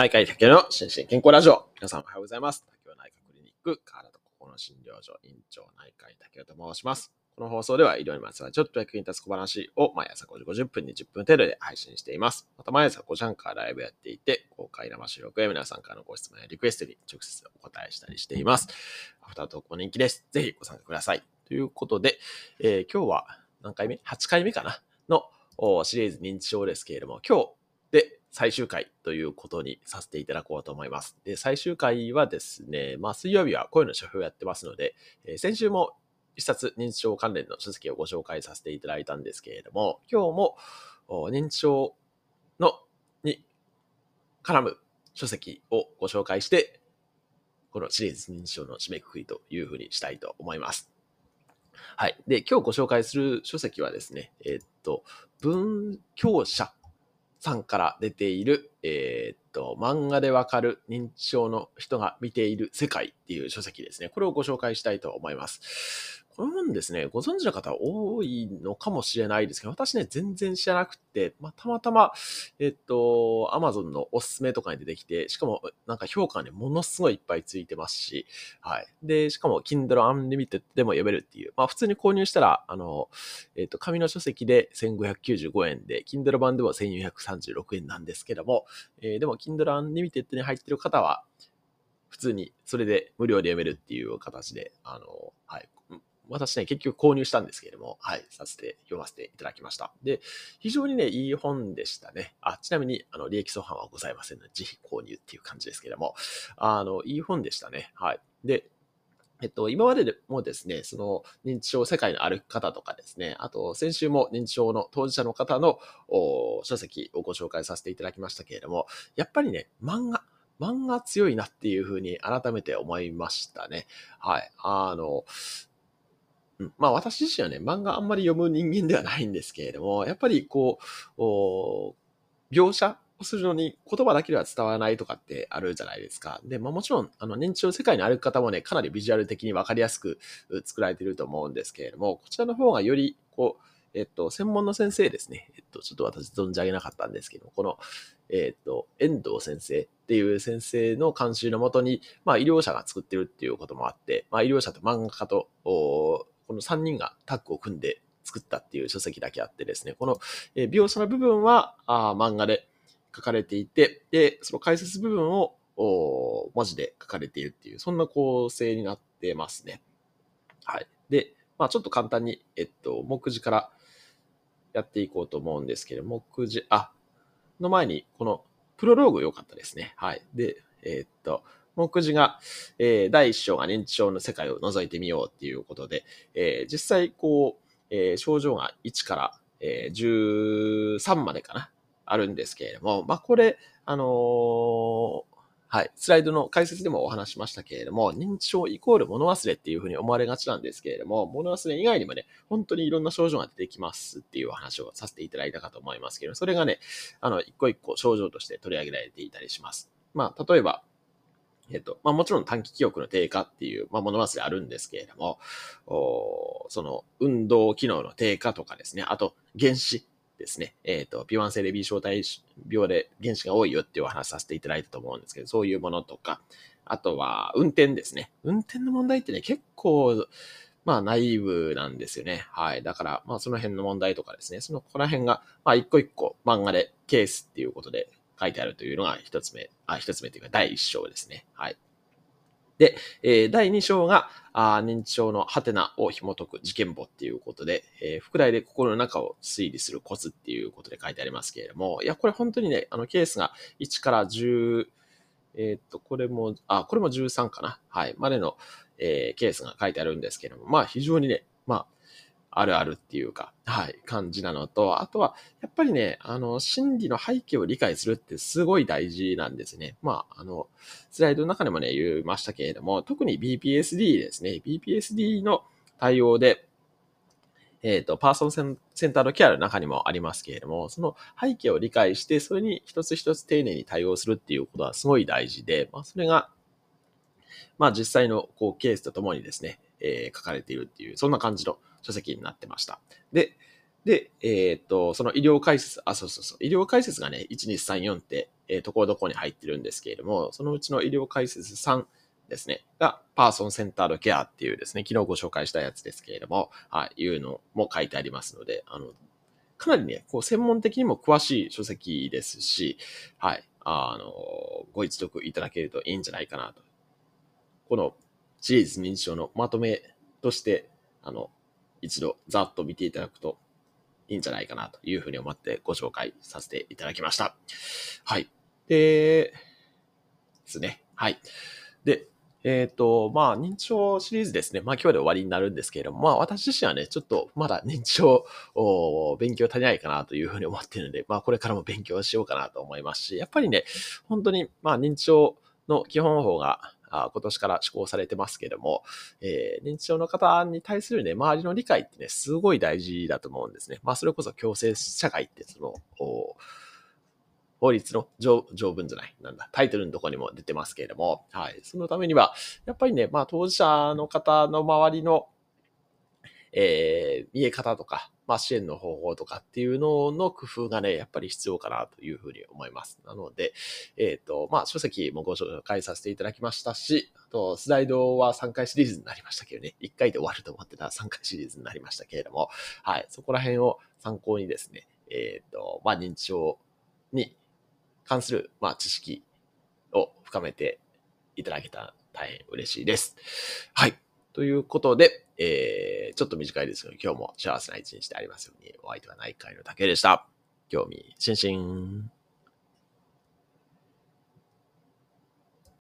内科医竹の心身健康ラジオ。皆さんおはようございます。竹内内科クリニック、体と心の診療所院長内科医竹と申します。この放送では医療にまつわるちょっと役に立つ小話を毎朝5時50分に10分程度で配信しています。また毎朝5時半からライブやっていて、公開生収録や皆さんからのご質問やリクエストに直接お答えしたりしています。アフタートークも人気です。ぜひご参加ください。ということで、えー今日は何回目 ?8 回目かな？のシリーズ認知症ですけれども、今日で最終回ということにさせていただこうと思います。で、最終回はですね、まあ水曜日は声の書評をやってますので、えー先週も一冊認知症関連の書籍をご紹介させていただいたんですけれども、今日も認知症のに絡む書籍をご紹介して、このシリーズ認知症の締めくくりというふうにしたいと思います。はい。で、今日ご紹介する書籍はですね、えーっと、文教者さんから出ている、えーっと、漫画でわかる認知症の人が見ている世界っていう書籍ですね。これをご紹介したいと思います。この本ですね、ご存知の方多いのかもしれないですけど、私ね、全然知らなくて、まあ、たまたま、えっと、Amazon のおすすめとかに出てきて、しかも、なんか評価がね、ものすごいいっぱいついてますし、はい。で、しかも、Kindle Unlimited でも読めるっていう、まあ、普通に購入したら、あの、えっと、紙の書籍で1595円で、Kindle 版でも1436円なんですけども、えーでも、Kindle Unlimited に入ってる方は、普通にそれで無料で読めるっていう形で、あの、はい。私ね、結局購入したんですけれども、はい、させて、読ませていただきました。で、非常にね、いい本でしたね。あ、ちなみに、あの、利益相反はございませんので、ぜひ購入っていう感じですけれども、あの、いい本でしたね。はい。で、えっと、今までもですね、その認知症世界の歩き方とかですね、あと先週も認知症の当事者の方の書籍をご紹介させていただきましたけれども、やっぱりね、漫画、漫画強いなっていうふうに改めて思いましたね。はい。あの、まあ私自身はね、漫画あんまり読む人間ではないんですけれども、やっぱりこう、描写するのに言葉だけでは伝わらないとかってあるじゃないですか。で、まあもちろん、あの、認知症世界の歩き方もね、かなりビジュアル的にわかりやすく作られていると思うんですけれども、こちらの方がより、こう、えっと、専門の先生ですね。えっと、ちょっと私存じ上げなかったんですけど、この、えっと、遠藤先生っていう先生の監修のもとに、まあ医療者が作ってるっていうこともあって、まあ医療者と漫画家と、この3人がタッグを組んで作ったっていう書籍だけあってですね、この、えー描写の部分はあ漫画で書かれていて、で、その解説部分を文字で書かれているっていう、そんな構成になってますね。はい。で、まあちょっと簡単に、えっと、目次からやっていこうと思うんですけど、目次、あ、の前に、このプロローグ良かったですね。はい。で、えっと、目次が、えー第1章が認知症の世界を覗いてみようっていうことで、えー実際、こう、えー症状が1から、えー13までかな、あるんですけれども、まあ、これ、あのーはい、スライドの解説でもお話しましたけれども、認知症イコール物忘れっていうふうに思われがちなんですけれども、物忘れ以外にもね、本当にいろんな症状が出てきますっていうお話をさせていただいたかと思いますけど、それがね、あの、一個一個症状として取り上げられていたりします。まあ、例えば、えっと、まあもちろん短期記憶の低下っていう、まあ物忘れあるんですけれども、おその運動機能の低下とかですね、あと原子ですね、えっ、と、微腕性で B 小体病で原子が多いよっていうお話させていただいたと思うんですけど、そういうものとか、あとは運転ですね。運転の問題ってね、結構、まあ、ナイブなんですよね。はい。だから、まあ、その辺の問題とかですね、その、ここら辺が、まあ、一個一個漫画でケースっていうことで書いてあるというのが一つ目、あ、一つ目というか第一章ですね。はい。で、えー第2章が、あ認知症のハテナを紐解く事件簿っていうことで、えー副題で心の中を推理するコツっていうことで書いてありますけれども、いや、これ本当にね、あのケースが1から10、えーっと、これも、あ、これも13かな。はい、までの、えーケースが書いてあるんですけれども、まあ非常にね、まあ、あるあるっていうか、はい、感じなのと、あとは、やっぱりね、あの、心理の背景を理解するってすごい大事なんですね。まあ、あの、スライドの中でもね、言いましたけれども、特に BPSD ですね。BPSD の対応で、えっ、と、パーソンセンセンタードケアの中にもありますけれども、その背景を理解して、それに一つ一つ丁寧に対応するっていうことはすごい大事で、まあ、それが、まあ、実際のこうケースとともにですね、えー書かれているっていう、そんな感じの書籍になってました。で、で、えっ、と、その医療解説、あ、そうそうそう、医療解説がね、1234って、えー、ところどころに入ってるんですけれども、そのうちの医療解説3ですね、が、パーソンセンタードケアっていうですね、昨日ご紹介したやつですけれども、はい、いうのも書いてありますので、あの、かなりね、こう、専門的にも詳しい書籍ですし、はい、あの、ご一読いただけるといいんじゃないかなと。このシリーズ認知症のまとめとして、あの、一度ざっと見ていただくといいんじゃないかなというふうに思ってご紹介させていただきました。はい。で、ですね。はい。で、えっ、ー、と、まあ、認知症シリーズですね。まあ、今日で終わりになるんですけれども、まあ、私自身はね、ちょっとまだ認知症を勉強足りないかなというふうに思っているので、まあ、これからも勉強しようかなと思いますし、やっぱりね、本当に、まあ、認知症の基本法があ今年から施行されてますけども、えー、認知症の方に対するね、周りの理解ってね、すごい大事だと思うんですね。まあ、それこそ共生社会ってその、法律の条文じゃない、なんだ、タイトルのとこにも出てますけれども、はい。そのためには、やっぱりね、まあ、当事者の方の周りの、えー、見え方とか、まあ、支援の方法とかっていうのの工夫がね、やっぱり必要かなというふうに思います。なので、えっ、ー、と、まあ、書籍もご紹介させていただきましたし、あと、スライドは3回シリーズになりましたけどね、1回で終わると思ってたら3回シリーズになりましたけれども、はい、そこら辺を参考にですね、えっ、ー、と、まあ、認知症に関する、まあ、知識を深めていただけたら大変嬉しいです。はい。ということで、えー、ちょっと短いですけど、今日も幸せな一日でありますように、お相手は内科医の竹でした。興味津々。